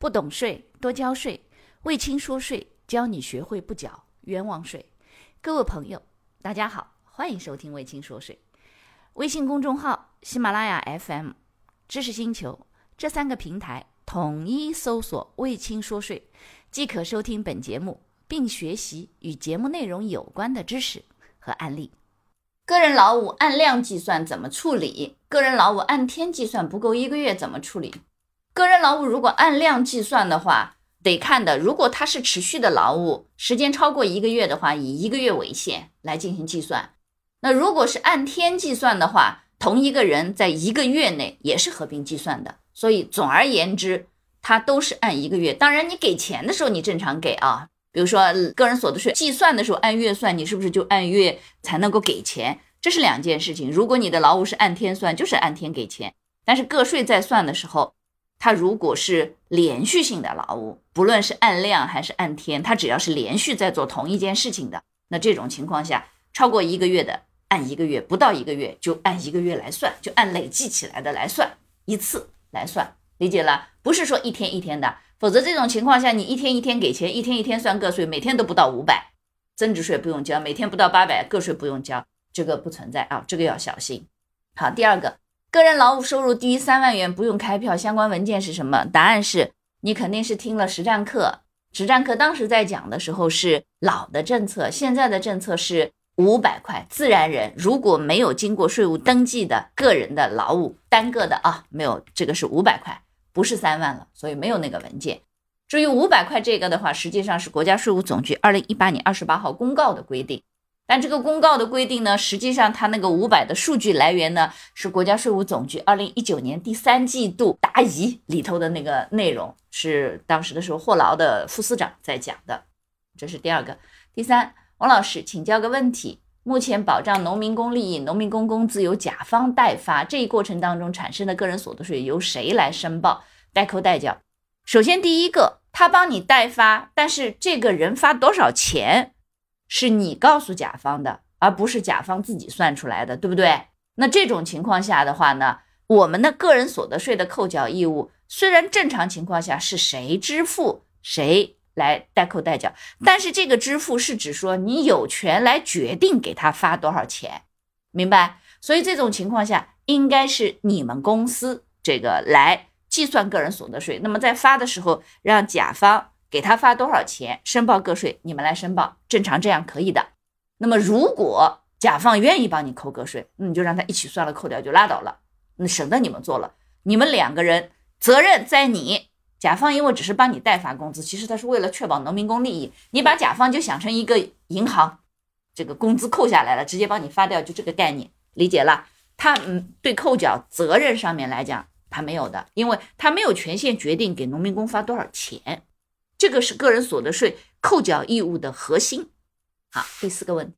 不懂税多交税，魏青说税教你学会不缴冤枉税。各位朋友，大家好，欢迎收听魏青说税。微信公众号、喜马拉雅 FM、知识星球这三个平台统一搜索“魏青说税”，即可收听本节目，并学习与节目内容有关的知识和案例。个人劳务按量计算怎么处理？个人劳务按天计算不够一个月怎么处理？个人劳务如果按量计算的话，得看的。如果它是持续的劳务，时间超过一个月的话，以一个月为限来进行计算。那如果是按天计算的话，同一个人在一个月内也是合并计算的。所以总而言之，它都是按一个月。当然，你给钱的时候你正常给啊。比如说个人所得税计算的时候按月算，你是不是就按月才能够给钱？这是两件事情。如果你的劳务是按天算，就是按天给钱。但是个税在算的时候，它如果是连续性的劳务，不论是按量还是按天，它只要是连续在做同一件事情的，那这种情况下，超过一个月的按一个月，不到一个月就按一个月来算，就按累计起来的来算，一次来算，理解了？不是说一天一天的，否则这种情况下，你一天一天给钱，一天一天算个税，每天都不到五百，增值税不用交，每天不到八百，个税不用交，这个不存在啊，这个要小心。好，第二个。个人劳务收入低于三万元不用开票，相关文件是什么？答案是你肯定是听了实战课。实战课当时在讲的时候是老的政策，现在的政策是五百块。自然人如果没有经过税务登记的个人的劳务单个的啊，没有这个是五百块，不是三万了，所以没有那个文件。至于五百块这个的话，实际上是国家税务总局二零一八年二十八号公告的规定。但这个公告的规定呢，实际上它那个五百的数据来源呢，是国家税务总局二零一九年第三季度答疑里头的那个内容，是当时的时候霍劳的副司长在讲的。这是第二个。第三，王老师请教个问题：目前保障农民工利益，农民工工资由甲方代发，这一过程当中产生的个人所得税由谁来申报、代扣代缴？首先第一个，他帮你代发，但是这个人发多少钱？是你告诉甲方的，而不是甲方自己算出来的，对不对？那这种情况下的话呢，我们的个人所得税的扣缴义务，虽然正常情况下是谁支付谁来代扣代缴，但是这个支付是指说你有权来决定给他发多少钱，明白？所以这种情况下应该是你们公司这个来计算个人所得税，那么在发的时候让甲方。给他发多少钱，申报个税，你们来申报，正常这样可以的。那么如果甲方愿意帮你扣个税，你就让他一起算了，扣掉就拉倒了，那省得你们做了。你们两个人责任在你，甲方因为只是帮你代发工资，其实他是为了确保农民工利益。你把甲方就想成一个银行，这个工资扣下来了，直接帮你发掉，就这个概念，理解了？他嗯，对扣缴责任上面来讲，他没有的，因为他没有权限决定给农民工发多少钱。这个是个人所得税扣缴义务的核心。好，第四个问题，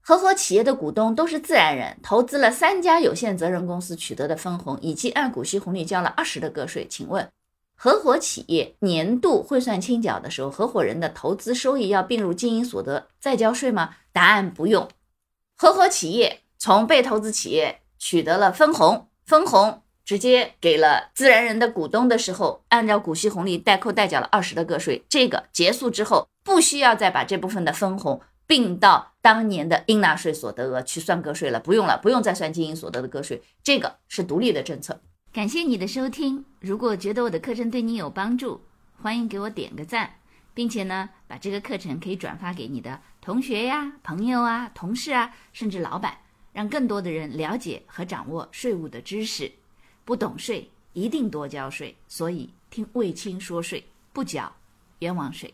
合伙企业的股东都是自然人，投资了三家有限责任公司取得的分红，以及按股息红利交了二十的个税，请问合伙企业年度汇算清缴的时候，合伙人的投资收益要并入经营所得再交税吗？答案不用。合伙企业从被投资企业取得了分红，分红。直接给了自然人的股东的时候，按照股息红利代扣代缴了二十的个税。这个结束之后，不需要再把这部分的分红并到当年的应纳税所得额去算个税了，不用了，不用再算经营所得的个税。这个是独立的政策。感谢你的收听，如果觉得我的课程对你有帮助，欢迎给我点个赞，并且呢，把这个课程可以转发给你的同学呀、朋友啊、同事啊，甚至老板，让更多的人了解和掌握税务的知识。不懂税，一定多交税。所以听卫青说税，不缴冤枉税。